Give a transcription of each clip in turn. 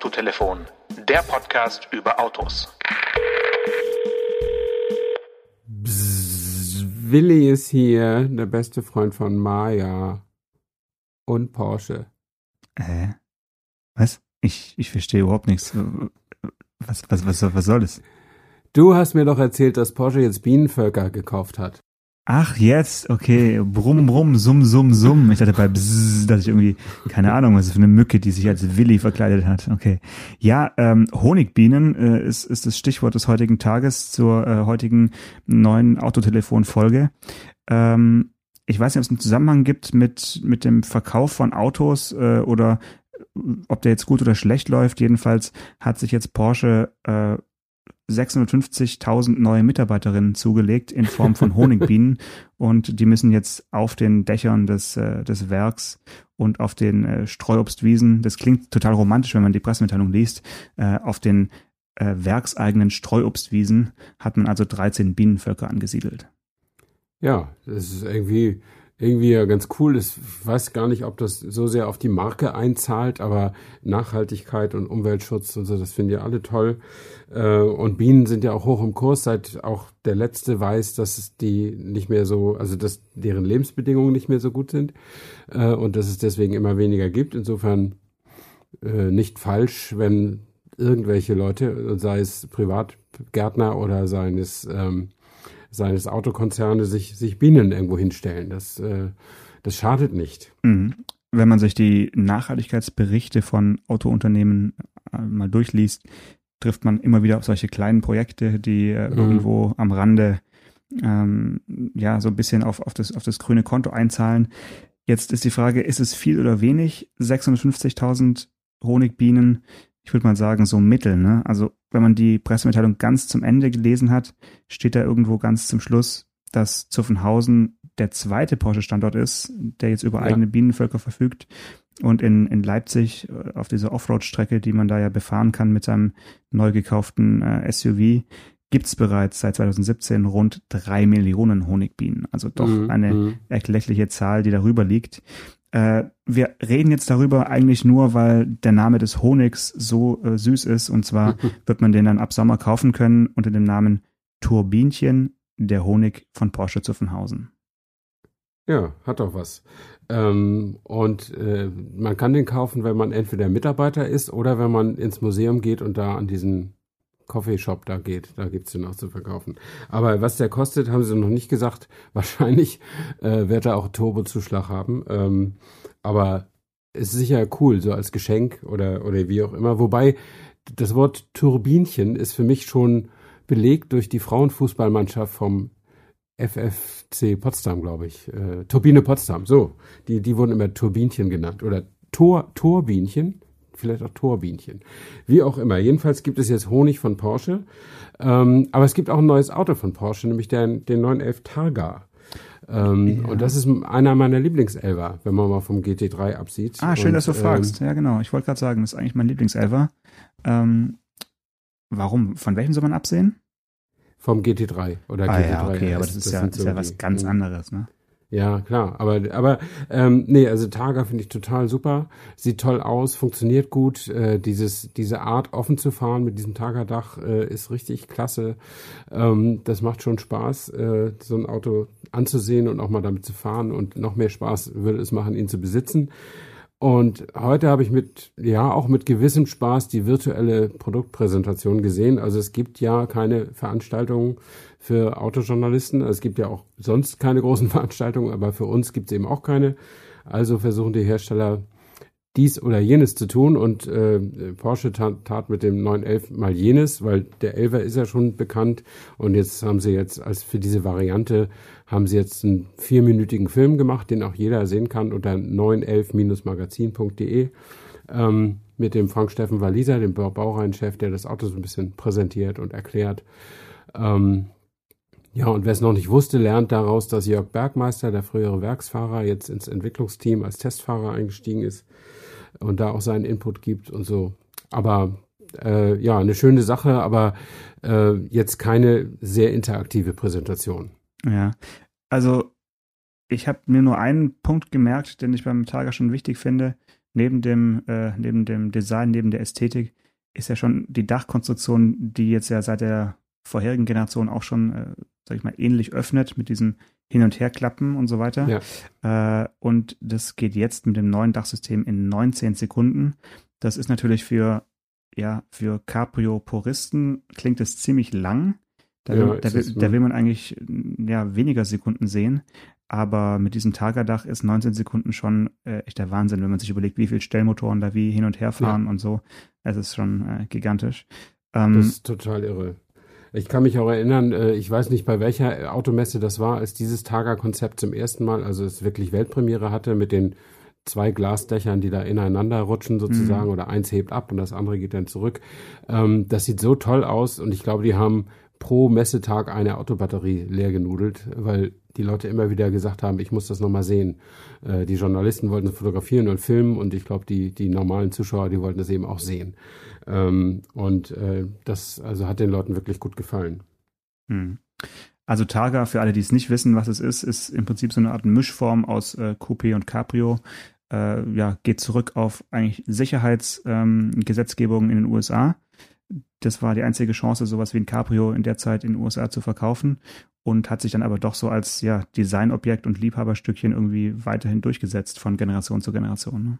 Autotelefon, der Podcast über Autos. Bzz, Willi ist hier, der beste Freund von Maya. Und Porsche. Äh, was? Ich, ich verstehe überhaupt nichts. Was, was, was, was soll das? Du hast mir doch erzählt, dass Porsche jetzt Bienenvölker gekauft hat. Ach, jetzt, okay. Brumm, brumm, summ, summ, summ. Ich dachte bei Bzzz, dass ich irgendwie, keine Ahnung, was ist für eine Mücke, die sich als Willi verkleidet hat. Okay. Ja, ähm, Honigbienen äh, ist, ist das Stichwort des heutigen Tages zur äh, heutigen neuen Autotelefon-Folge. Ähm, ich weiß nicht, ob es einen Zusammenhang gibt mit, mit dem Verkauf von Autos äh, oder ob der jetzt gut oder schlecht läuft. Jedenfalls hat sich jetzt Porsche äh, 650.000 neue Mitarbeiterinnen zugelegt in Form von Honigbienen und die müssen jetzt auf den Dächern des, äh, des Werks und auf den äh, Streuobstwiesen, das klingt total romantisch, wenn man die Pressemitteilung liest, äh, auf den äh, werkseigenen Streuobstwiesen hat man also 13 Bienenvölker angesiedelt. Ja, das ist irgendwie irgendwie ganz cool. Ich weiß gar nicht, ob das so sehr auf die Marke einzahlt, aber Nachhaltigkeit und Umweltschutz und so, das finden ja alle toll. Äh, und Bienen sind ja auch hoch im Kurs, seit auch der letzte weiß, dass es die nicht mehr so, also dass deren Lebensbedingungen nicht mehr so gut sind äh, und dass es deswegen immer weniger gibt. Insofern äh, nicht falsch, wenn irgendwelche Leute, sei es Privatgärtner oder seien es ähm, seines Autokonzerne sich, sich Bienen irgendwo hinstellen. Das, äh, das schadet nicht. Mhm. Wenn man sich die Nachhaltigkeitsberichte von Autounternehmen äh, mal durchliest, trifft man immer wieder auf solche kleinen Projekte, die äh, mhm. irgendwo am Rande ähm, ja so ein bisschen auf, auf, das, auf das grüne Konto einzahlen. Jetzt ist die Frage, ist es viel oder wenig? 650.000 Honigbienen ich würde mal sagen, so Mittel. Ne? Also wenn man die Pressemitteilung ganz zum Ende gelesen hat, steht da irgendwo ganz zum Schluss, dass Zuffenhausen der zweite Porsche-Standort ist, der jetzt über ja. eigene Bienenvölker verfügt. Und in, in Leipzig äh, auf dieser Offroad-Strecke, die man da ja befahren kann mit seinem neu gekauften äh, SUV, gibt's bereits seit 2017 rund drei Millionen Honigbienen. Also doch mhm, eine mhm. erkleckliche Zahl, die darüber liegt. Äh, wir reden jetzt darüber eigentlich nur, weil der Name des Honigs so äh, süß ist. Und zwar wird man den dann ab Sommer kaufen können unter dem Namen Turbinchen, der Honig von Porsche Zuffenhausen. Ja, hat doch was. Ähm, und äh, man kann den kaufen, wenn man entweder Mitarbeiter ist oder wenn man ins Museum geht und da an diesen Coffeeshop da geht. Da gibt's den auch zu verkaufen. Aber was der kostet, haben sie noch nicht gesagt. Wahrscheinlich äh, wird er auch Turbozuschlag haben. Ähm, aber ist sicher cool, so als Geschenk oder, oder wie auch immer. Wobei das Wort Turbinchen ist für mich schon belegt durch die Frauenfußballmannschaft vom FFC Potsdam, glaube ich. Äh, Turbine Potsdam, so. Die, die wurden immer Turbinchen genannt. Oder Tor, Turbinchen vielleicht auch Torbienchen. Wie auch immer. Jedenfalls gibt es jetzt Honig von Porsche. Ähm, aber es gibt auch ein neues Auto von Porsche, nämlich den, den 911 Targa. Ähm, ja. Und das ist einer meiner Lieblingselver, wenn man mal vom GT3 absieht. Ah, schön, und, dass du ähm, fragst. Ja, genau. Ich wollte gerade sagen, das ist eigentlich mein Lieblingselver. Ähm, warum? Von welchem soll man absehen? Vom GT3 oder ah, GT3. Ja, okay, aber das, das ist, ja, ist ja was ganz anderes, ne? Ja, klar. Aber, aber ähm, nee, also Targa finde ich total super. Sieht toll aus, funktioniert gut. Äh, dieses, diese Art, offen zu fahren mit diesem Targa-Dach äh, ist richtig klasse. Ähm, das macht schon Spaß, äh, so ein Auto anzusehen und auch mal damit zu fahren. Und noch mehr Spaß würde es machen, ihn zu besitzen. Und heute habe ich mit, ja, auch mit gewissem Spaß die virtuelle Produktpräsentation gesehen. Also es gibt ja keine Veranstaltungen für Autojournalisten. Es gibt ja auch sonst keine großen Veranstaltungen, aber für uns gibt es eben auch keine. Also versuchen die Hersteller dies oder jenes zu tun und äh, Porsche tat, tat mit dem 911 mal jenes, weil der 11er ist ja schon bekannt und jetzt haben sie jetzt als für diese Variante haben sie jetzt einen vierminütigen Film gemacht, den auch jeder sehen kann unter 911-magazin.de ähm, mit dem Frank Steffen Walliser, dem Baureihenchef, der das Auto so ein bisschen präsentiert und erklärt. Ähm, ja, und wer es noch nicht wusste, lernt daraus, dass Jörg Bergmeister, der frühere Werksfahrer, jetzt ins Entwicklungsteam als Testfahrer eingestiegen ist und da auch seinen Input gibt und so. Aber äh, ja, eine schöne Sache, aber äh, jetzt keine sehr interaktive Präsentation. Ja, also ich habe mir nur einen Punkt gemerkt, den ich beim Targa schon wichtig finde. neben dem, äh, neben dem Design, neben der Ästhetik, ist ja schon die Dachkonstruktion, die jetzt ja seit der vorherigen Generation auch schon, äh, sag ich mal, ähnlich öffnet mit diesen Hin- und Herklappen und so weiter. Ja. Äh, und das geht jetzt mit dem neuen Dachsystem in 19 Sekunden. Das ist natürlich für, ja, für Cabrio-Puristen klingt es ziemlich lang. Da, ja, will, da, will, da will man eigentlich ja, weniger Sekunden sehen. Aber mit diesem Targa-Dach ist 19 Sekunden schon äh, echt der Wahnsinn, wenn man sich überlegt, wie viele Stellmotoren da wie hin und her fahren ja. und so. Es ist schon äh, gigantisch. Ähm, das ist total irre. Ich kann mich auch erinnern, äh, ich weiß nicht, bei welcher Automesse das war, als dieses Targa-Konzept zum ersten Mal, also es wirklich Weltpremiere hatte mit den zwei Glasdächern, die da ineinander rutschen sozusagen mhm. oder eins hebt ab und das andere geht dann zurück. Ähm, das sieht so toll aus und ich glaube, die haben pro Messetag eine Autobatterie leer genudelt, weil die Leute immer wieder gesagt haben, ich muss das nochmal sehen. Äh, die Journalisten wollten fotografieren und filmen und ich glaube, die, die normalen Zuschauer, die wollten das eben auch sehen. Ähm, und äh, das also hat den Leuten wirklich gut gefallen. Hm. Also Targa, für alle, die es nicht wissen, was es ist, ist im Prinzip so eine Art Mischform aus äh, Coupé und Cabrio. Äh, ja, geht zurück auf eigentlich Sicherheitsgesetzgebung ähm, in den USA das war die einzige Chance, sowas wie ein Cabrio in der Zeit in den USA zu verkaufen und hat sich dann aber doch so als ja, Designobjekt und Liebhaberstückchen irgendwie weiterhin durchgesetzt von Generation zu Generation. Ne?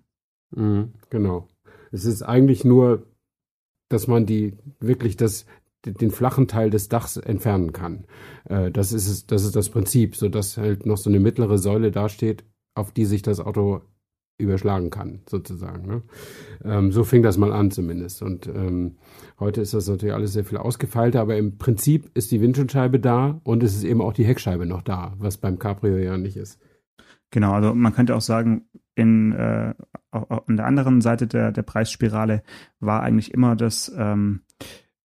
Mhm, genau. Es ist eigentlich nur, dass man die wirklich das, den flachen Teil des Dachs entfernen kann. Äh, das ist das ist das Prinzip, so dass halt noch so eine mittlere Säule dasteht, auf die sich das Auto überschlagen kann, sozusagen. Ne? Ähm, so fing das mal an zumindest. Und ähm, heute ist das natürlich alles sehr viel ausgefeilter, aber im Prinzip ist die Windschutzscheibe da und es ist eben auch die Heckscheibe noch da, was beim Cabrio ja nicht ist. Genau, also man könnte auch sagen, in, äh, an der anderen Seite der, der Preisspirale war eigentlich immer das ähm,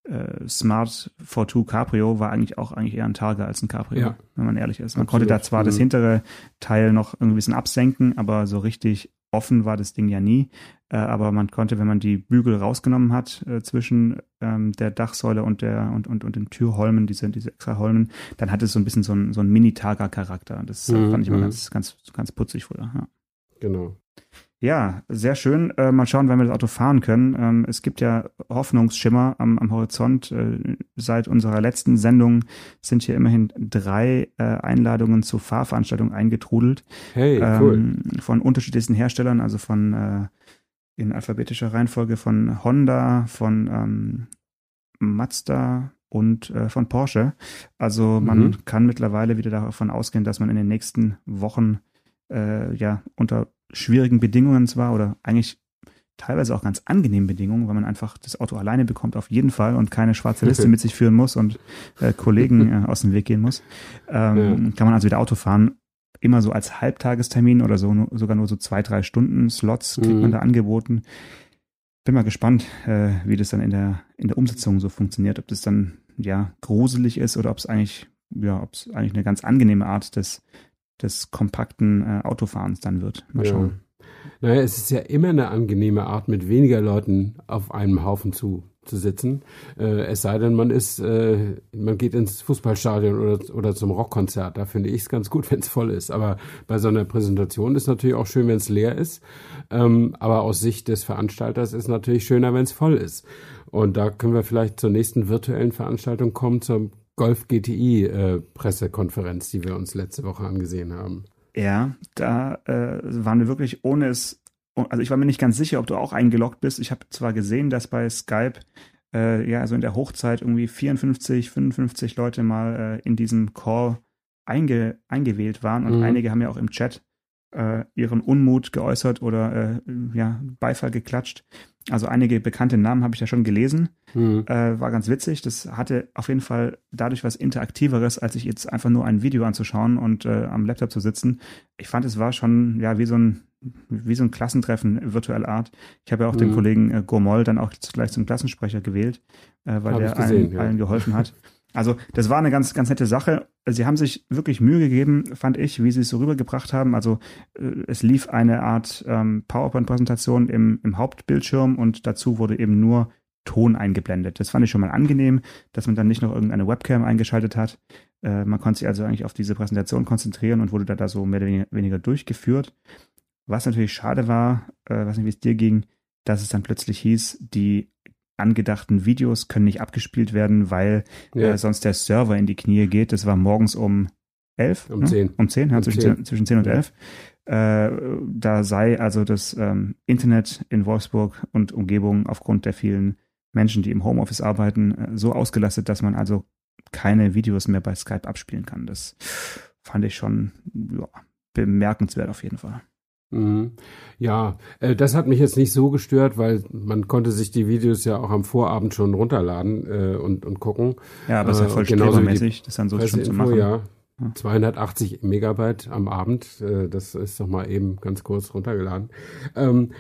äh, Smart 42 Cabrio war eigentlich auch eigentlich eher ein Targa als ein Cabrio, ja. wenn man ehrlich ist. Man Absolut. konnte da zwar mhm. das hintere Teil noch irgendwie ein bisschen absenken, aber so richtig offen war das Ding ja nie. Äh, aber man konnte, wenn man die Bügel rausgenommen hat äh, zwischen ähm, der Dachsäule und der und, und, und den Türholmen, diese, diese extra Holmen, dann hatte es so ein bisschen so ein, so Mini-Targa-Charakter. Das mhm, fand ich immer mhm. ganz, ganz, ganz putzig früher. Ja. Genau. Ja, sehr schön. Äh, mal schauen, wenn wir das Auto fahren können. Ähm, es gibt ja Hoffnungsschimmer am, am Horizont. Äh, seit unserer letzten Sendung sind hier immerhin drei äh, Einladungen zur Fahrveranstaltung eingetrudelt. Hey, cool. Ähm, von unterschiedlichsten Herstellern, also von äh, in alphabetischer Reihenfolge von Honda, von ähm, Mazda und äh, von Porsche. Also man mhm. kann mittlerweile wieder davon ausgehen, dass man in den nächsten Wochen äh, ja unter schwierigen Bedingungen zwar oder eigentlich teilweise auch ganz angenehmen Bedingungen, weil man einfach das Auto alleine bekommt auf jeden Fall und keine schwarze Liste mit sich führen muss und äh, Kollegen äh, aus dem Weg gehen muss, ähm, ja. kann man also wieder Auto fahren. Immer so als Halbtagestermin oder so, nur, sogar nur so zwei, drei Stunden Slots kriegt mhm. man da angeboten. Bin mal gespannt, äh, wie das dann in der, in der Umsetzung so funktioniert, ob das dann ja gruselig ist oder ob es eigentlich, ja, ob es eigentlich eine ganz angenehme Art des, des kompakten äh, Autofahrens dann wird. Mal schauen. Naja, es ist ja immer eine angenehme Art, mit weniger Leuten auf einem Haufen zu, zu sitzen. Äh, es sei denn, man ist, äh, man geht ins Fußballstadion oder, oder zum Rockkonzert. Da finde ich es ganz gut, wenn es voll ist. Aber bei so einer Präsentation ist natürlich auch schön, wenn es leer ist. Ähm, aber aus Sicht des Veranstalters ist natürlich schöner, wenn es voll ist. Und da können wir vielleicht zur nächsten virtuellen Veranstaltung kommen, zum Golf GTI äh, Pressekonferenz, die wir uns letzte Woche angesehen haben. Ja, da äh, waren wir wirklich ohne es, also ich war mir nicht ganz sicher, ob du auch eingeloggt bist. Ich habe zwar gesehen, dass bei Skype äh, ja also in der Hochzeit irgendwie 54, 55 Leute mal äh, in diesem Call einge, eingewählt waren und mhm. einige haben ja auch im Chat äh, ihren Unmut geäußert oder äh, ja, Beifall geklatscht. Also einige bekannte Namen habe ich ja schon gelesen. Mhm. Äh, war ganz witzig. Das hatte auf jeden Fall dadurch was Interaktiveres, als sich jetzt einfach nur ein Video anzuschauen und äh, am Laptop zu sitzen. Ich fand, es war schon ja wie so ein wie so ein Klassentreffen virtueller Art. Ich habe ja auch mhm. den Kollegen äh, Gomol dann auch gleich zum Klassensprecher gewählt, äh, weil Hab der gesehen, allen, ja. allen geholfen hat. Also das war eine ganz, ganz nette Sache. Sie haben sich wirklich Mühe gegeben, fand ich, wie sie es so rübergebracht haben. Also äh, es lief eine Art ähm, PowerPoint-Präsentation im, im Hauptbildschirm und dazu wurde eben nur Ton eingeblendet. Das fand ich schon mal angenehm, dass man dann nicht noch irgendeine Webcam eingeschaltet hat. Äh, man konnte sich also eigentlich auf diese Präsentation konzentrieren und wurde da, da so mehr oder weniger durchgeführt. Was natürlich schade war, äh, weiß nicht, wie es dir ging, dass es dann plötzlich hieß, die angedachten Videos können nicht abgespielt werden, weil ja. äh, sonst der Server in die Knie geht. Das war morgens um elf. Um ne? zehn. Um zehn, ja, um zwischen, 10. zwischen zehn und elf. Äh, da sei also das ähm, Internet in Wolfsburg und Umgebung aufgrund der vielen Menschen, die im Homeoffice arbeiten, äh, so ausgelastet, dass man also keine Videos mehr bei Skype abspielen kann. Das fand ich schon ja, bemerkenswert auf jeden Fall. Mhm. Ja, äh, das hat mich jetzt nicht so gestört, weil man konnte sich die Videos ja auch am Vorabend schon runterladen äh, und, und gucken. Ja, aber es ist ja äh, voll strebermäßig, das dann so schon zu machen. Ja, 280 Megabyte am Abend, das ist doch mal eben ganz kurz runtergeladen. Ähm,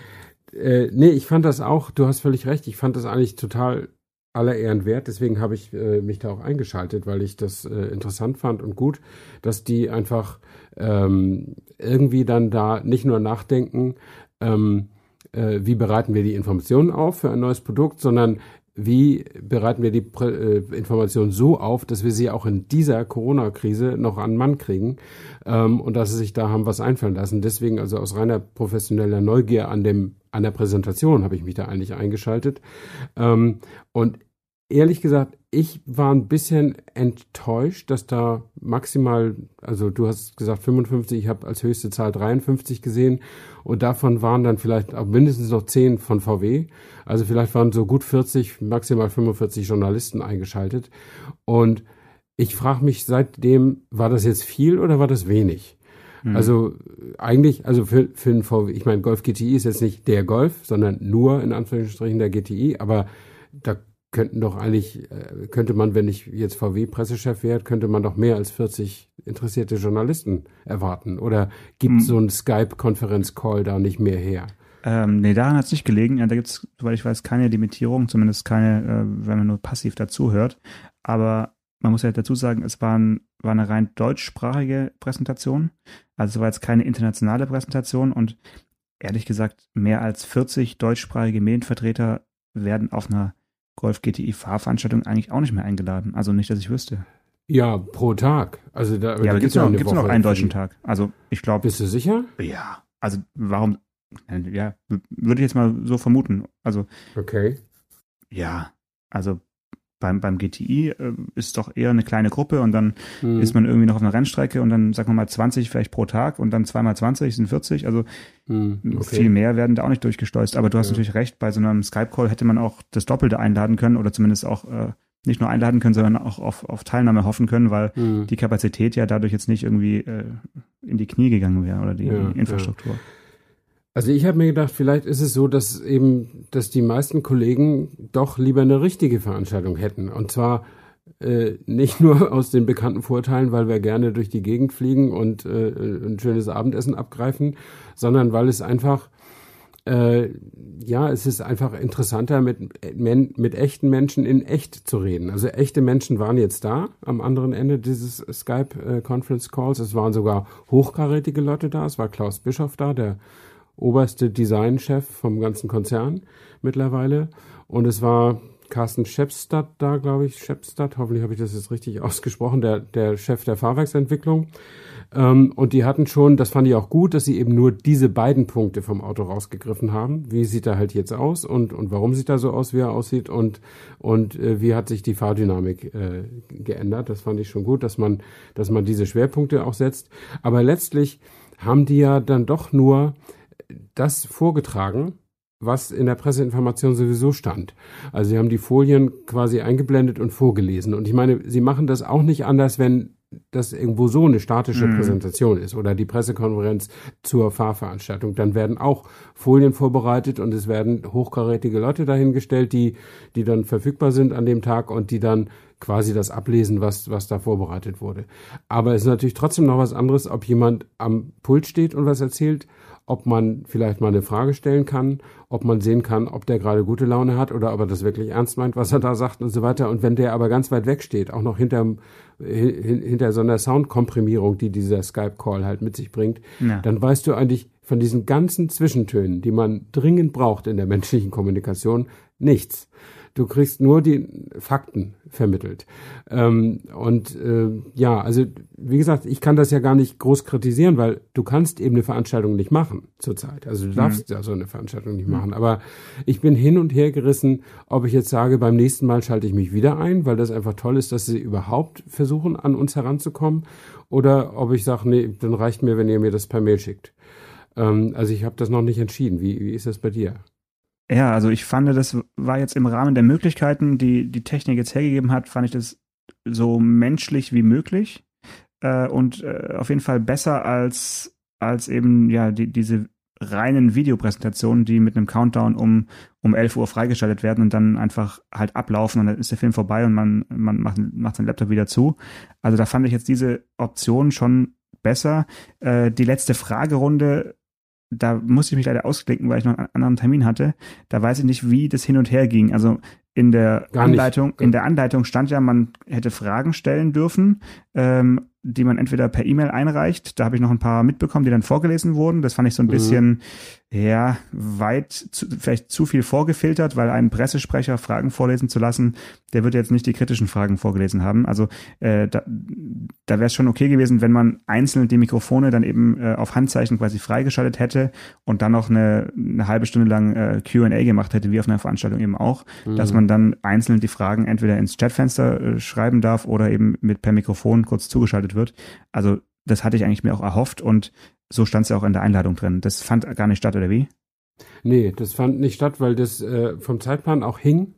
äh, nee, ich fand das auch, du hast völlig recht, ich fand das eigentlich total aller Ehren wert. Deswegen habe ich äh, mich da auch eingeschaltet, weil ich das äh, interessant fand und gut, dass die einfach ähm, irgendwie dann da nicht nur nachdenken, ähm, äh, wie bereiten wir die Informationen auf für ein neues Produkt, sondern wie bereiten wir die Prä äh, Informationen so auf, dass wir sie auch in dieser Corona-Krise noch an Mann kriegen ähm, und dass sie sich da haben was einfallen lassen. Deswegen also aus reiner professioneller Neugier an dem an der Präsentation habe ich mich da eigentlich eingeschaltet ähm, und ehrlich gesagt, ich war ein bisschen enttäuscht, dass da maximal, also du hast gesagt 55, ich habe als höchste Zahl 53 gesehen und davon waren dann vielleicht auch mindestens noch 10 von VW. Also vielleicht waren so gut 40, maximal 45 Journalisten eingeschaltet. Und ich frage mich seitdem, war das jetzt viel oder war das wenig? Mhm. Also eigentlich, also für, für einen VW, ich meine, Golf GTI ist jetzt nicht der Golf, sondern nur in Anführungsstrichen der GTI, aber da könnten doch eigentlich, äh, könnte man, wenn ich jetzt VW-Pressechef wäre, könnte man doch mehr als 40 interessierte Journalisten erwarten. Oder gibt hm. so ein Skype-Konferenz-Call da nicht mehr her? Ähm, nee, daran hat es nicht gelegen. Ja, da gibt es, soweit ich weiß, keine Limitierung, zumindest keine, äh, wenn man nur passiv dazuhört. Aber man muss ja dazu sagen, es war, ein, war eine rein deutschsprachige Präsentation. Also es war jetzt keine internationale Präsentation und ehrlich gesagt, mehr als 40 deutschsprachige Medienvertreter werden auf einer Golf GTI Fahrveranstaltung eigentlich auch nicht mehr eingeladen. Also nicht, dass ich wüsste. Ja, pro Tag. Also da, ja, da gibt es noch, gibt's noch einen deutschen Tag. Also ich glaube. Bist du sicher? Ja. Also warum? Ja, würde ich jetzt mal so vermuten. Also. Okay. Ja, also beim, beim GTI äh, ist doch eher eine kleine Gruppe und dann hm. ist man irgendwie noch auf einer Rennstrecke und dann sagen wir mal 20 vielleicht pro Tag und dann zweimal 20 sind 40. Also hm. okay. viel mehr werden da auch nicht durchgeschleust. Aber du hast ja. natürlich recht, bei so einem Skype-Call hätte man auch das Doppelte einladen können oder zumindest auch äh, nicht nur einladen können, sondern auch auf, auf Teilnahme hoffen können, weil hm. die Kapazität ja dadurch jetzt nicht irgendwie äh, in die Knie gegangen wäre oder die, ja, Infrastruktur. Ja. Also ich habe mir gedacht, vielleicht ist es so, dass eben, dass die meisten Kollegen doch lieber eine richtige Veranstaltung hätten. Und zwar äh, nicht nur aus den bekannten Vorteilen, weil wir gerne durch die Gegend fliegen und äh, ein schönes Abendessen abgreifen, sondern weil es einfach äh, ja, es ist einfach interessanter, mit, mit echten Menschen in echt zu reden. Also echte Menschen waren jetzt da am anderen Ende dieses Skype äh. Es waren sogar hochkarätige Leute da. Es war Klaus Bischoff da, der oberste Designchef vom ganzen Konzern mittlerweile. Und es war Carsten Schepstadt da, glaube ich, Schepstadt, hoffentlich habe ich das jetzt richtig ausgesprochen, der, der Chef der Fahrwerksentwicklung. Ähm, und die hatten schon, das fand ich auch gut, dass sie eben nur diese beiden Punkte vom Auto rausgegriffen haben. Wie sieht er halt jetzt aus und, und warum sieht er so aus, wie er aussieht und, und äh, wie hat sich die Fahrdynamik äh, geändert. Das fand ich schon gut, dass man, dass man diese Schwerpunkte auch setzt. Aber letztlich haben die ja dann doch nur das vorgetragen, was in der Presseinformation sowieso stand. Also sie haben die Folien quasi eingeblendet und vorgelesen. Und ich meine, sie machen das auch nicht anders, wenn das irgendwo so eine statische mhm. Präsentation ist oder die Pressekonferenz zur Fahrveranstaltung, dann werden auch Folien vorbereitet und es werden hochkarätige Leute dahingestellt, die, die dann verfügbar sind an dem Tag und die dann quasi das ablesen, was, was da vorbereitet wurde. Aber es ist natürlich trotzdem noch was anderes, ob jemand am Pult steht und was erzählt ob man vielleicht mal eine Frage stellen kann, ob man sehen kann, ob der gerade gute Laune hat oder ob er das wirklich ernst meint, was er da sagt und so weiter. Und wenn der aber ganz weit weg steht, auch noch hinter, hinter so einer Soundkomprimierung, die dieser Skype-Call halt mit sich bringt, ja. dann weißt du eigentlich von diesen ganzen Zwischentönen, die man dringend braucht in der menschlichen Kommunikation, nichts. Du kriegst nur die Fakten vermittelt. Ähm, und äh, ja, also wie gesagt, ich kann das ja gar nicht groß kritisieren, weil du kannst eben eine Veranstaltung nicht machen zurzeit. Also du mhm. darfst mhm. ja so eine Veranstaltung nicht machen. Aber ich bin hin und her gerissen, ob ich jetzt sage, beim nächsten Mal schalte ich mich wieder ein, weil das einfach toll ist, dass sie überhaupt versuchen, an uns heranzukommen. Oder ob ich sage, nee, dann reicht mir, wenn ihr mir das per Mail schickt. Ähm, also ich habe das noch nicht entschieden. Wie, wie ist das bei dir? Ja, also ich fand, das war jetzt im Rahmen der Möglichkeiten, die die Technik jetzt hergegeben hat, fand ich das so menschlich wie möglich äh, und äh, auf jeden Fall besser als als eben ja die, diese reinen Videopräsentationen, die mit einem Countdown um um 11 Uhr freigeschaltet werden und dann einfach halt ablaufen und dann ist der Film vorbei und man man macht macht seinen Laptop wieder zu. Also da fand ich jetzt diese Option schon besser. Äh, die letzte Fragerunde da musste ich mich leider ausklicken, weil ich noch einen anderen Termin hatte. Da weiß ich nicht, wie das hin und her ging. Also in der Gar Anleitung, nicht. in der Anleitung stand ja, man hätte Fragen stellen dürfen, ähm, die man entweder per E-Mail einreicht. Da habe ich noch ein paar mitbekommen, die dann vorgelesen wurden. Das fand ich so ein mhm. bisschen ja, weit, zu, vielleicht zu viel vorgefiltert, weil einen Pressesprecher Fragen vorlesen zu lassen, der wird jetzt nicht die kritischen Fragen vorgelesen haben. Also äh, da, da wäre es schon okay gewesen, wenn man einzeln die Mikrofone dann eben äh, auf Handzeichen quasi freigeschaltet hätte und dann noch eine, eine halbe Stunde lang äh, Q&A gemacht hätte, wie auf einer Veranstaltung eben auch, mhm. dass man dann einzeln die Fragen entweder ins Chatfenster äh, schreiben darf oder eben mit per Mikrofon kurz zugeschaltet wird. Also das hatte ich eigentlich mir auch erhofft und so stand es ja auch in der Einladung drin. Das fand gar nicht statt, oder wie? Nee, das fand nicht statt, weil das äh, vom Zeitplan auch hing.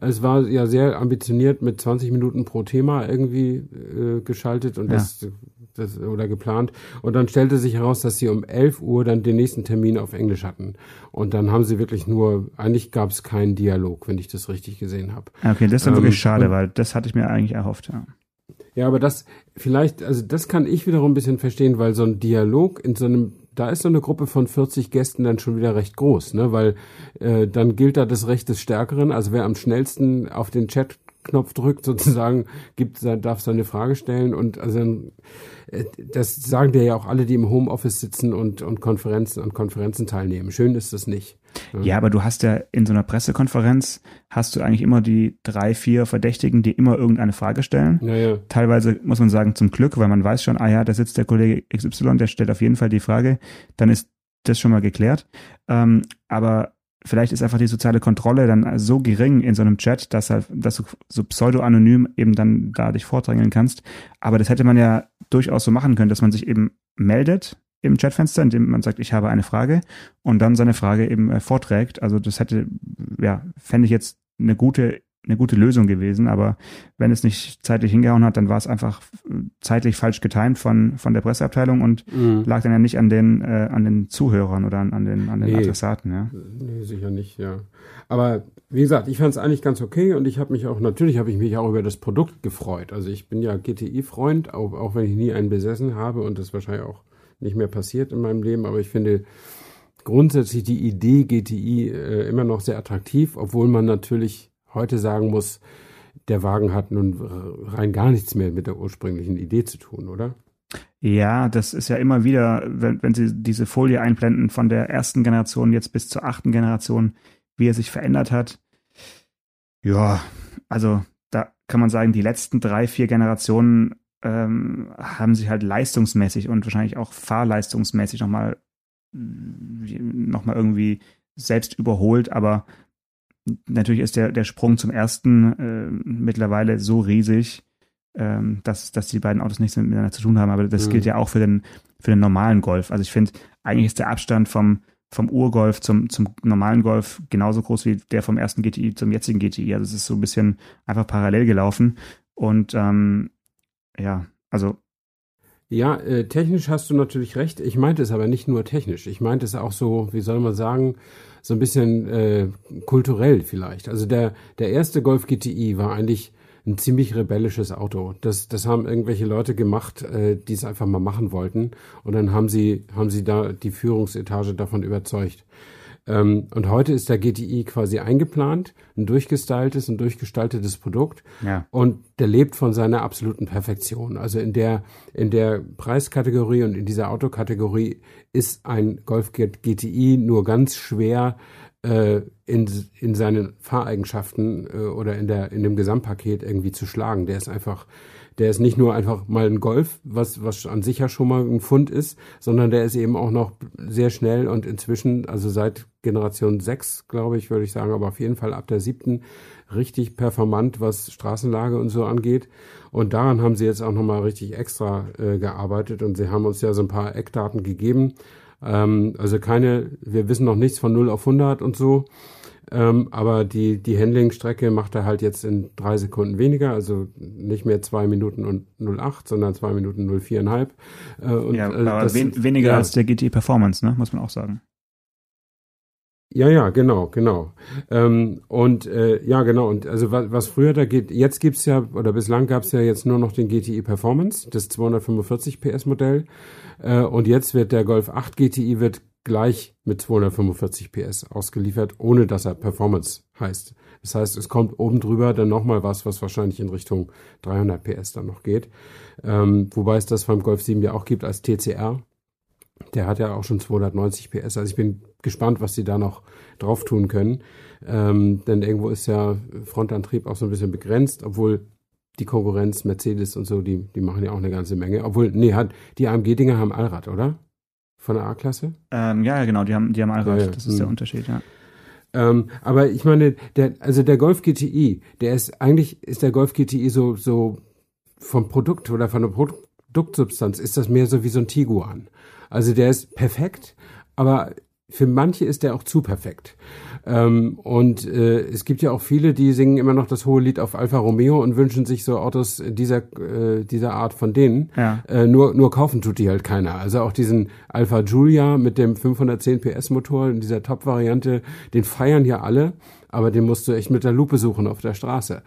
Es war ja sehr ambitioniert mit 20 Minuten pro Thema irgendwie äh, geschaltet und ja. das, das oder geplant. Und dann stellte sich heraus, dass sie um 11 Uhr dann den nächsten Termin auf Englisch hatten. Und dann haben sie wirklich nur, eigentlich gab es keinen Dialog, wenn ich das richtig gesehen habe. Okay, das ist dann ähm, wirklich schade, weil das hatte ich mir eigentlich erhofft. Ja. Ja, aber das vielleicht, also das kann ich wiederum ein bisschen verstehen, weil so ein Dialog in so einem, da ist so eine Gruppe von 40 Gästen dann schon wieder recht groß, ne? Weil äh, dann gilt da das Recht des Stärkeren. Also wer am schnellsten auf den Chat-Knopf drückt, sozusagen, gibt, darf seine Frage stellen und also äh, das sagen dir ja auch alle, die im Homeoffice sitzen und, und Konferenzen und Konferenzen teilnehmen. Schön ist das nicht. Ja. ja, aber du hast ja in so einer Pressekonferenz hast du eigentlich immer die drei, vier Verdächtigen, die immer irgendeine Frage stellen. Ja, ja. Teilweise muss man sagen zum Glück, weil man weiß schon, ah ja, da sitzt der Kollege XY, der stellt auf jeden Fall die Frage. Dann ist das schon mal geklärt. Ähm, aber vielleicht ist einfach die soziale Kontrolle dann so gering in so einem Chat, dass halt, dass du so pseudo-anonym eben dann da dich vordrängeln kannst. Aber das hätte man ja durchaus so machen können, dass man sich eben meldet im Chatfenster, indem man sagt, ich habe eine Frage und dann seine Frage eben äh, vorträgt. Also das hätte, ja, fände ich jetzt eine gute eine gute Lösung gewesen, aber wenn es nicht zeitlich hingehauen hat, dann war es einfach zeitlich falsch getimt von, von der Presseabteilung und mhm. lag dann ja nicht an den, äh, an den Zuhörern oder an, an den, an den nee. Adressaten, ja. Nee, sicher nicht, ja. Aber wie gesagt, ich fand es eigentlich ganz okay und ich habe mich auch, natürlich habe ich mich auch über das Produkt gefreut. Also ich bin ja GTI-Freund, auch, auch wenn ich nie einen besessen habe und das wahrscheinlich auch nicht mehr passiert in meinem Leben, aber ich finde grundsätzlich die Idee GTI äh, immer noch sehr attraktiv, obwohl man natürlich heute sagen muss, der Wagen hat nun rein gar nichts mehr mit der ursprünglichen Idee zu tun, oder? Ja, das ist ja immer wieder, wenn, wenn Sie diese Folie einblenden von der ersten Generation jetzt bis zur achten Generation, wie er sich verändert hat. Ja, also da kann man sagen, die letzten drei, vier Generationen ähm, haben sich halt leistungsmäßig und wahrscheinlich auch fahrleistungsmäßig nochmal noch mal irgendwie selbst überholt, aber natürlich ist der, der Sprung zum ersten äh, mittlerweile so riesig, ähm, dass, dass die beiden Autos nichts miteinander zu tun haben. Aber das mhm. gilt ja auch für den, für den normalen Golf. Also ich finde, eigentlich ist der Abstand vom, vom Urgolf zum, zum normalen Golf genauso groß wie der vom ersten GTI zum jetzigen GTI. Also es ist so ein bisschen einfach parallel gelaufen. Und ähm, ja, also ja, äh, technisch hast du natürlich recht. Ich meinte es aber nicht nur technisch. Ich meinte es auch so, wie soll man sagen, so ein bisschen äh, kulturell vielleicht. Also der, der erste Golf GTI war eigentlich ein ziemlich rebellisches Auto. Das, das haben irgendwelche Leute gemacht, äh, die es einfach mal machen wollten. Und dann haben sie, haben sie da die Führungsetage davon überzeugt. Ähm, und heute ist der GTI quasi eingeplant, ein durchgestyltes, ein durchgestaltetes Produkt. Ja. Und der lebt von seiner absoluten Perfektion. Also in der, in der Preiskategorie und in dieser Autokategorie ist ein Golf GTI nur ganz schwer äh, in, in seinen Fahreigenschaften äh, oder in der in dem Gesamtpaket irgendwie zu schlagen. Der ist einfach der ist nicht nur einfach mal ein Golf, was, was an sich ja schon mal ein Fund ist, sondern der ist eben auch noch sehr schnell und inzwischen, also seit Generation 6, glaube ich, würde ich sagen, aber auf jeden Fall ab der siebten richtig performant, was Straßenlage und so angeht. Und daran haben sie jetzt auch nochmal richtig extra äh, gearbeitet und sie haben uns ja so ein paar Eckdaten gegeben. Ähm, also keine, wir wissen noch nichts von 0 auf 100 und so. Ähm, aber die, die Handling-Strecke macht er halt jetzt in drei Sekunden weniger, also nicht mehr zwei Minuten und 08, sondern zwei Minuten 04,5. Äh, und, ja, äh, aber wen, weniger ja. als der GT Performance, ne? muss man auch sagen. Ja, ja, genau, genau. Ähm, und äh, ja, genau, und also was, was früher da geht, jetzt gibt's ja, oder bislang gab's ja jetzt nur noch den GTI Performance, das 245 PS Modell. Äh, und jetzt wird der Golf 8 GTI wird gleich mit 245 PS ausgeliefert, ohne dass er Performance heißt. Das heißt, es kommt oben drüber dann nochmal was, was wahrscheinlich in Richtung 300 PS dann noch geht. Ähm, wobei es das beim Golf 7 ja auch gibt als TCR. Der hat ja auch schon 290 PS. Also ich bin gespannt, was sie da noch drauf tun können. Ähm, denn irgendwo ist ja Frontantrieb auch so ein bisschen begrenzt, obwohl die Konkurrenz, Mercedes und so, die, die machen ja auch eine ganze Menge. Obwohl, nee, hat, die AMG-Dinger haben Allrad, oder? Von der A-Klasse? Ähm, ja, genau, die haben, die haben Allrad. Ja, ja. Das ist mhm. der Unterschied, ja. Ähm, aber ich meine, der, also der Golf GTI, der ist eigentlich ist der Golf GTI so so vom Produkt oder von der Produktsubstanz ist das mehr so wie so ein Tiguan. Also der ist perfekt, aber für manche ist der auch zu perfekt. Ähm, und äh, es gibt ja auch viele, die singen immer noch das hohe Lied auf Alfa Romeo und wünschen sich so Autos dieser äh, dieser Art von denen. Ja. Äh, nur nur kaufen tut die halt keiner. Also auch diesen Alfa Giulia mit dem 510 PS Motor in dieser Top-Variante, den feiern ja alle, aber den musst du echt mit der Lupe suchen auf der Straße.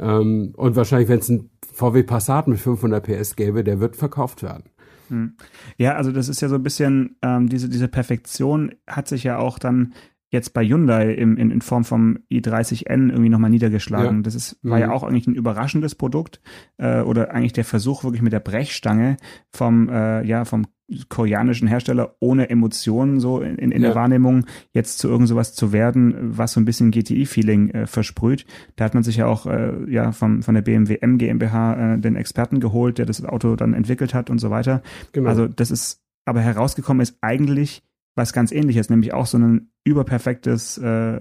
Ähm, und wahrscheinlich, wenn es ein VW Passat mit 500 PS gäbe, der wird verkauft werden. Hm. Ja, also das ist ja so ein bisschen, ähm, diese, diese Perfektion hat sich ja auch dann jetzt bei Hyundai im, in, in Form vom i30N irgendwie nochmal niedergeschlagen. Ja. Das ist, war mhm. ja auch eigentlich ein überraschendes Produkt äh, oder eigentlich der Versuch wirklich mit der Brechstange vom, äh, ja, vom koreanischen Hersteller ohne Emotionen so in, in, in ja. der Wahrnehmung jetzt zu irgend sowas zu werden, was so ein bisschen GTI-Feeling äh, versprüht. Da hat man sich ja auch äh, ja vom, von der BMW M GmbH äh, den Experten geholt, der das Auto dann entwickelt hat und so weiter. Genau. Also das ist aber herausgekommen ist eigentlich was ganz ähnliches, nämlich auch so ein überperfektes, äh,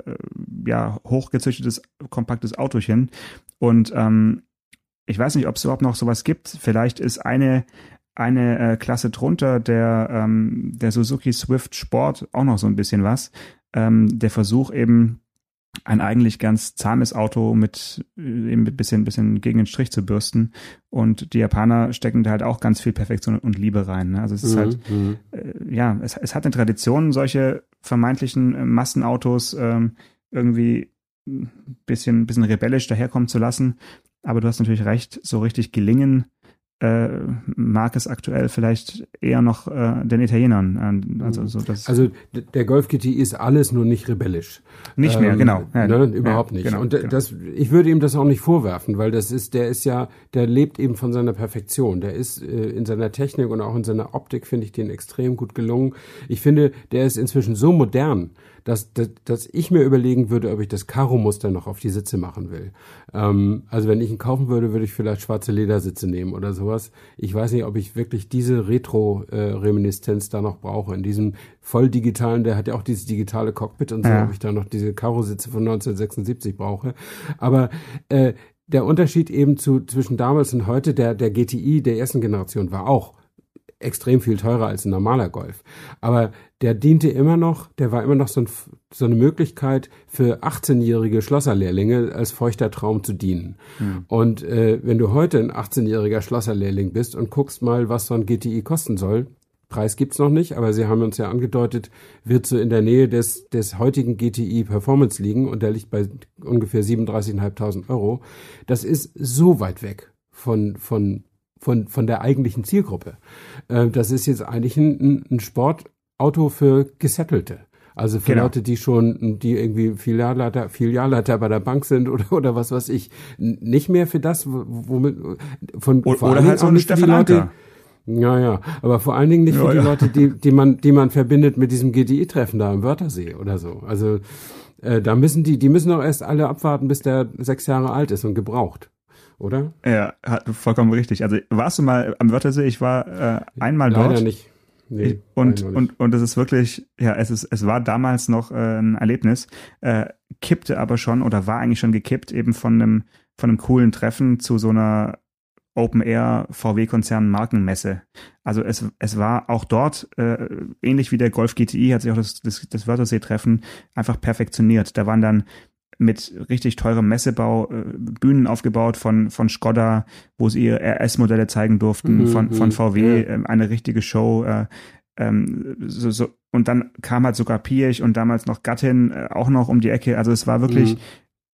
ja, hochgezüchtetes, kompaktes Autochen. Und ähm, ich weiß nicht, ob es überhaupt noch sowas gibt. Vielleicht ist eine eine äh, Klasse drunter der ähm, der Suzuki Swift Sport auch noch so ein bisschen was. Ähm, der Versuch eben ein eigentlich ganz zahmes Auto mit äh, eben ein bisschen, bisschen gegen den Strich zu bürsten. Und die Japaner stecken da halt auch ganz viel Perfektion und Liebe rein. Ne? Also es ist mhm, halt, mhm. äh, ja, es, es hat eine Tradition, solche vermeintlichen äh, Massenautos ähm, irgendwie ein bisschen, bisschen rebellisch daherkommen zu lassen. Aber du hast natürlich recht, so richtig gelingen äh, mag es aktuell vielleicht eher noch äh, den Italienern. Also, so das also der Golf GTI ist alles nur nicht rebellisch. Nicht mehr, ähm, genau. Ja, ne, überhaupt ja, nicht. Genau, Und genau. das, ich würde ihm das auch nicht vorwerfen, weil das ist, der ist ja, der lebt eben von seiner Perfektion. Der ist äh, in seiner Technik und auch in seiner Optik finde ich den extrem gut gelungen. Ich finde, der ist inzwischen so modern, dass, dass, dass ich mir überlegen würde, ob ich das Karo-Muster noch auf die Sitze machen will. Ähm, also wenn ich ihn kaufen würde, würde ich vielleicht schwarze Ledersitze nehmen oder sowas. Ich weiß nicht, ob ich wirklich diese Retro-Reminiszenz da noch brauche. In diesem voll digitalen, der hat ja auch dieses digitale Cockpit und so, ja. ob ich da noch diese Karo-Sitze von 1976 brauche. Aber äh, der Unterschied eben zu zwischen damals und heute, der, der GTI der ersten Generation war auch extrem viel teurer als ein normaler Golf. Aber der diente immer noch, der war immer noch so, ein, so eine Möglichkeit für 18-jährige Schlosserlehrlinge als feuchter Traum zu dienen. Mhm. Und äh, wenn du heute ein 18-jähriger Schlosserlehrling bist und guckst mal, was so ein GTI kosten soll, Preis gibt's noch nicht, aber sie haben uns ja angedeutet, wird so in der Nähe des, des heutigen GTI Performance liegen und der liegt bei ungefähr 37.500 Euro. Das ist so weit weg von, von von, von der eigentlichen Zielgruppe. Äh, das ist jetzt eigentlich ein, ein Sportauto für Gesettelte. Also für genau. Leute, die schon, die irgendwie Filialleiter, Filialleiter bei der Bank sind oder, oder was weiß ich, nicht mehr für das, womit, von, oder, vor oder halt so ein Stefan Leute, ja, ja, aber vor allen Dingen nicht für ja, die ja. Leute, die, die man, die man verbindet mit diesem GDI-Treffen da im Wörthersee oder so. Also, äh, da müssen die, die müssen auch erst alle abwarten, bis der sechs Jahre alt ist und gebraucht oder? Ja, hat, vollkommen richtig. Also warst du mal am Wörthersee? Ich war äh, einmal Leider dort. Leider nicht. Nee, und, und, und es ist wirklich, ja, es ist, es war damals noch äh, ein Erlebnis, äh, kippte aber schon oder war eigentlich schon gekippt, eben von einem, von einem coolen Treffen zu so einer Open Air VW Konzern Markenmesse. Also es, es war auch dort, äh, ähnlich wie der Golf GTI, hat sich auch das, das, das Wörthersee-Treffen einfach perfektioniert. Da waren dann mit richtig teurem Messebau äh, Bühnen aufgebaut von von Skoda, wo sie ihre RS-Modelle zeigen durften, mhm, von von mhm. VW äh, eine richtige Show. Äh, ähm, so, so, und dann kam halt sogar Piech und damals noch Gattin äh, auch noch um die Ecke. Also es war wirklich, mhm.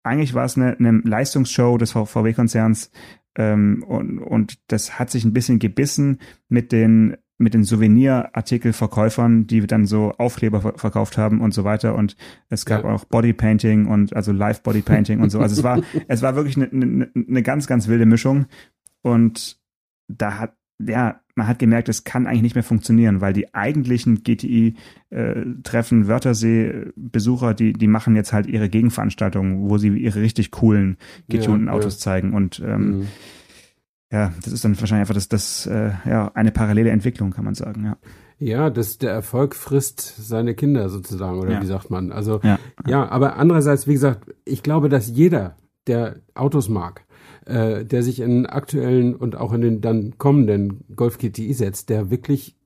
eigentlich war es eine, eine Leistungsshow des VW-Konzerns ähm, und, und das hat sich ein bisschen gebissen mit den mit den Souvenirartikelverkäufern, die dann so Aufkleber verkauft haben und so weiter. Und es gab ja. auch Bodypainting und also Live Bodypainting und so. Also es war, es war wirklich eine, eine, eine ganz, ganz wilde Mischung. Und da hat, ja, man hat gemerkt, es kann eigentlich nicht mehr funktionieren, weil die eigentlichen GTI-Treffen, äh, Wörthersee-Besucher, die, die machen jetzt halt ihre Gegenveranstaltungen, wo sie ihre richtig coolen getunten ja, Autos ja. zeigen. Und ähm, mhm ja, das ist dann wahrscheinlich einfach das, das äh, ja, eine parallele Entwicklung, kann man sagen, ja. Ja, das, der Erfolg frisst seine Kinder sozusagen, oder ja. wie sagt man? Also, ja. ja, aber andererseits, wie gesagt, ich glaube, dass jeder, der Autos mag, äh, der sich in aktuellen und auch in den dann kommenden Golf GTI setzt, der wirklich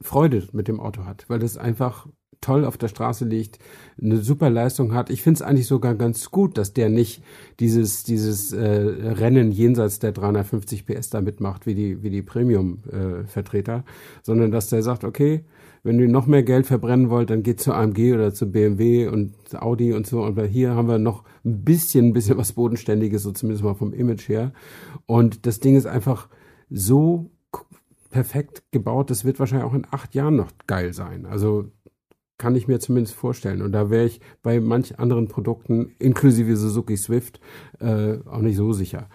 Freude mit dem Auto hat, weil das einfach toll auf der Straße liegt, eine super Leistung hat. Ich finde es eigentlich sogar ganz gut, dass der nicht dieses, dieses äh, Rennen jenseits der 350 PS da mitmacht, wie die, wie die Premium-Vertreter, äh, sondern dass der sagt, okay, wenn ihr noch mehr Geld verbrennen wollt, dann geht zu AMG oder zu BMW und Audi und so. Und hier haben wir noch ein bisschen, ein bisschen was Bodenständiges, so zumindest mal vom Image her. Und das Ding ist einfach so perfekt gebaut, das wird wahrscheinlich auch in acht Jahren noch geil sein. Also kann ich mir zumindest vorstellen. Und da wäre ich bei manch anderen Produkten, inklusive Suzuki Swift, äh, auch nicht so sicher.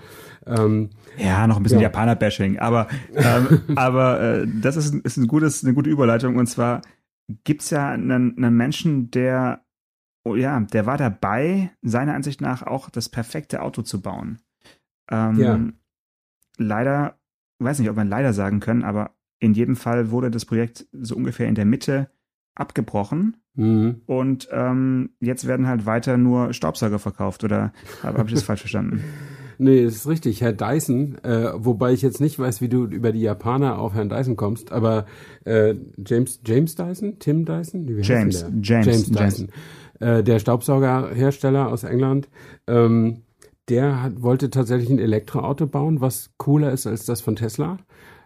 Ähm, ja, noch ein bisschen ja. Japaner-Bashing, aber, ähm, aber äh, das ist, ist ein gutes, eine gute Überleitung. Und zwar gibt's ja einen, einen Menschen, der, oh ja, der war dabei, seiner Ansicht nach auch das perfekte Auto zu bauen. Ähm, ja. Leider, weiß nicht, ob man leider sagen können, aber in jedem Fall wurde das Projekt so ungefähr in der Mitte abgebrochen mhm. und ähm, jetzt werden halt weiter nur Staubsauger verkauft oder habe hab ich das falsch verstanden? Nee, das ist richtig. Herr Dyson, äh, wobei ich jetzt nicht weiß, wie du über die Japaner auf Herrn Dyson kommst, aber äh, James James Dyson, Tim Dyson, wie James, James, James Dyson, James. Äh, der Staubsaugerhersteller aus England, ähm, der hat, wollte tatsächlich ein Elektroauto bauen, was cooler ist als das von Tesla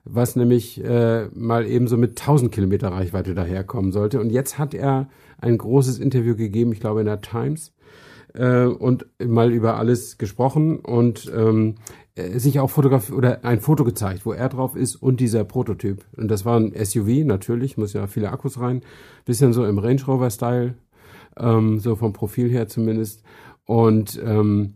was nämlich äh, mal eben so mit 1000 Kilometer Reichweite daherkommen sollte. Und jetzt hat er ein großes Interview gegeben, ich glaube in der Times, äh, und mal über alles gesprochen und ähm, äh, sich auch fotografiert oder ein Foto gezeigt, wo er drauf ist und dieser Prototyp. Und das war ein SUV, natürlich, muss ja viele Akkus rein, bisschen so im Range Rover Style, ähm, so vom Profil her zumindest. Und ähm,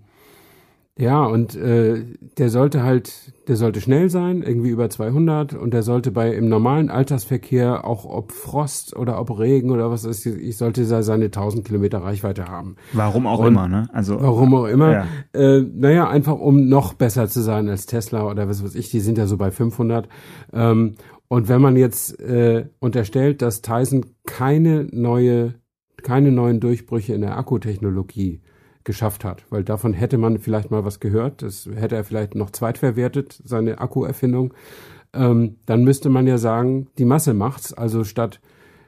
ja, und äh, der sollte halt, der sollte schnell sein, irgendwie über 200 und der sollte bei im normalen Alltagsverkehr auch ob Frost oder ob Regen oder was ist, ich sollte seine 1000 Kilometer Reichweite haben. Warum auch und immer, ne? Also warum auch immer. Ja. Äh, naja, einfach um noch besser zu sein als Tesla oder was weiß ich. Die sind ja so bei 500. Ähm, und wenn man jetzt äh, unterstellt, dass Tyson keine neue, keine neuen Durchbrüche in der Akkutechnologie geschafft hat, weil davon hätte man vielleicht mal was gehört. Das hätte er vielleicht noch zweitverwertet, seine Akkuerfindung. Ähm, dann müsste man ja sagen, die Masse macht's. Also statt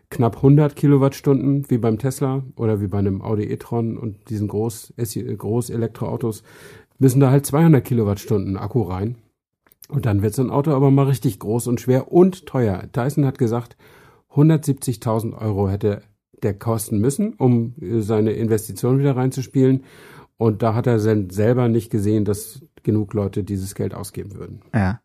knapp 100 Kilowattstunden wie beim Tesla oder wie bei einem Audi e-tron und diesen Groß, Groß Elektroautos müssen da halt 200 Kilowattstunden Akku rein. Und dann wird so ein Auto aber mal richtig groß und schwer und teuer. Tyson hat gesagt, 170.000 Euro hätte der kosten müssen, um äh, seine Investition wieder reinzuspielen. Und da hat er selber nicht gesehen, dass genug Leute dieses Geld ausgeben würden. Ja.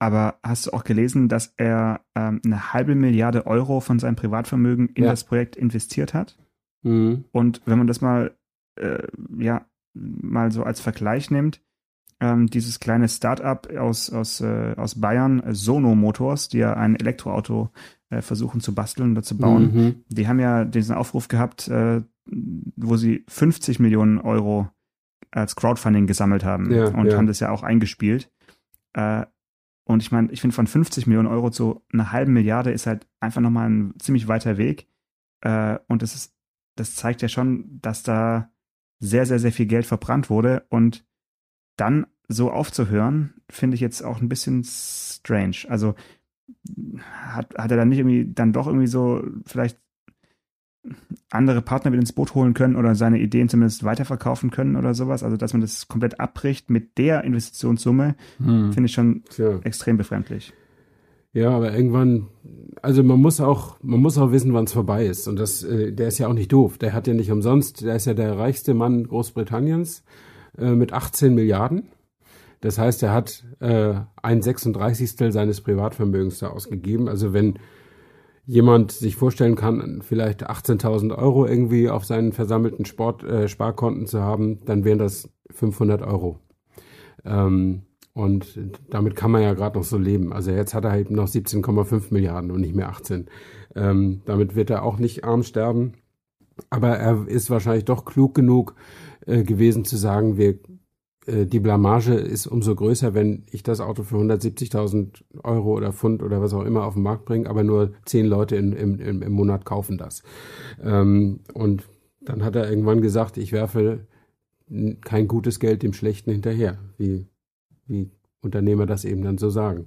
aber hast du auch gelesen, dass er ähm, eine halbe Milliarde Euro von seinem Privatvermögen in Ja. das Projekt investiert hat? Mhm. Und wenn man das mal, äh, ja, mal so als Vergleich nimmt, ähm, dieses kleine Start-up aus, aus, äh, aus Bayern, Sono Motors, die ja ein Elektroauto äh, versuchen zu basteln oder zu bauen, Mhm. die haben ja diesen Aufruf gehabt, äh, wo sie 50 Millionen Euro als Crowdfunding gesammelt haben Ja, und ja. haben das ja auch eingespielt. Äh, und ich meine, ich finde von 50 Millionen Euro zu einer halben Milliarde ist halt einfach nochmal ein ziemlich weiter Weg. Äh, und das ist, das zeigt ja schon, dass da sehr, sehr, sehr viel Geld verbrannt wurde und dann so aufzuhören, finde ich jetzt auch ein bisschen strange. Also hat, hat er dann nicht irgendwie dann doch irgendwie so vielleicht andere Partner wieder ins Boot holen können oder seine Ideen zumindest weiterverkaufen können oder sowas. Also dass man das komplett abbricht mit der Investitionssumme, Mhm. finde ich schon Tja. extrem befremdlich. Ja, aber irgendwann, also man muss auch, man muss auch wissen, wann es vorbei ist. Und das, äh, der ist ja auch nicht doof. Der hat ja nicht umsonst, der ist ja der reichste Mann Großbritanniens äh, mit 18 Milliarden. Das heißt, er hat äh, ein 36. seines Privatvermögens da ausgegeben. Also wenn jemand sich vorstellen kann, vielleicht 18.000 Euro irgendwie auf seinen versammelten Sport, äh, Sparkonten zu haben, dann wären das 500 Euro. Ähm, und damit kann man ja gerade noch so leben. Also jetzt hat er halt noch 17,5 Milliarden und nicht mehr 18. Ähm, damit wird er auch nicht arm sterben. Aber er ist wahrscheinlich doch klug genug äh, gewesen zu sagen, wir, äh, die Blamage ist umso größer, wenn ich das Auto für 170.000 Euro oder Pfund oder was auch immer auf den Markt bringe, aber nur zehn Leute in, im, im, im Monat kaufen das. Ähm, und dann hat er irgendwann gesagt, ich werfe kein gutes Geld dem Schlechten hinterher, wie, wie Unternehmer das eben dann so sagen.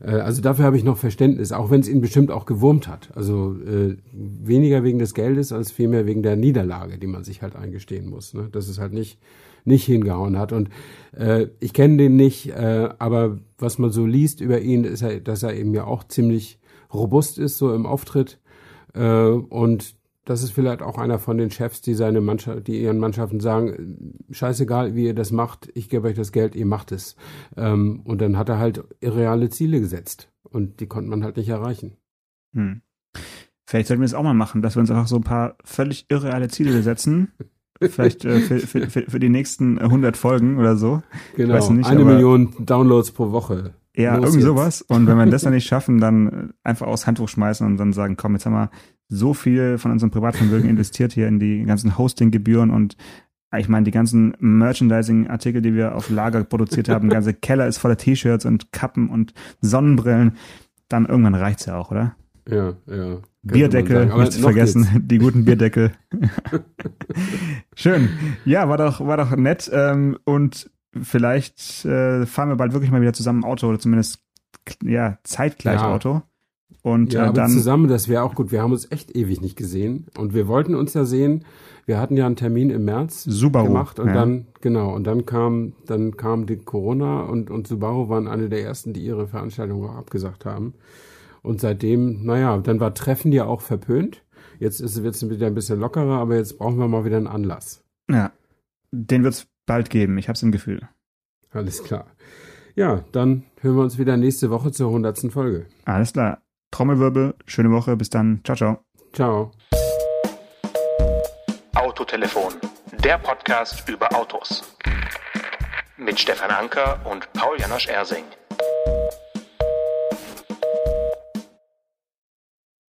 Äh, Also dafür habe ich noch Verständnis, auch wenn es ihn bestimmt auch gewurmt hat. Also äh, weniger wegen des Geldes als vielmehr wegen der Niederlage, die man sich halt eingestehen muss. Ne? Dass es halt nicht nicht hingehauen hat. Und äh, ich kenne den nicht, äh, aber was man so liest über ihn, ist, dass er eben ja auch ziemlich robust ist, so im Auftritt. Äh, und das ist vielleicht auch einer von den Chefs, die seine Mannschaft, die ihren Mannschaften sagen, scheißegal, wie ihr das macht, ich gebe euch das Geld, ihr macht es. Ähm, und dann hat er halt irreale Ziele gesetzt. Und die konnte man halt nicht erreichen. Hm. Vielleicht sollten wir das auch mal machen, dass wir uns einfach so ein paar völlig irreale Ziele setzen. Vielleicht äh, für, für, für, für die nächsten 100 Folgen oder so. Genau. Nicht, Eine Million Downloads pro Woche. Ja, Los irgend jetzt. sowas. Und wenn wir das dann nicht schaffen, dann einfach aus Handtuch schmeißen und dann sagen, komm, jetzt haben wir so viel von unserem Privatvermögen investiert hier in die ganzen Hostinggebühren und ich meine, die ganzen Merchandising-Artikel, die wir auf Lager produziert haben, der ganze Keller ist voller T-Shirts und Kappen und Sonnenbrillen. Dann irgendwann reicht's ja auch, oder? Ja, ja. Bierdeckel, nicht zu vergessen, geht's. die guten Bierdeckel. Schön. Ja, war doch, war doch nett. Ähm, und vielleicht äh, fahren wir bald wirklich mal wieder zusammen Auto oder zumindest ja, zeitgleich Ja. Auto. Und Ja, äh, aber dann zusammen, das wäre auch gut. Wir haben uns echt ewig nicht gesehen. Und wir wollten uns ja sehen. Wir hatten ja einen Termin im März Subaru. gemacht und ja. dann, genau, und dann kam, dann kam die Corona und, und Subaru waren eine der ersten, die ihre Veranstaltung auch abgesagt haben. Und seitdem, naja, dann war Treffen ja auch verpönt. Jetzt ist es wieder ein bisschen lockerer, aber jetzt brauchen wir mal wieder einen Anlass. Ja, den wird's bald geben. Ich hab's im Gefühl. Alles klar. Ja, dann hören wir uns wieder nächste Woche zur hundertsten Folge. Alles klar. Trommelwirbel, schöne Woche, bis dann. Ciao, ciao. Ciao. Autotelefon, der Podcast über Autos. Mit Stefan Anker und Paul Janosch Ersing.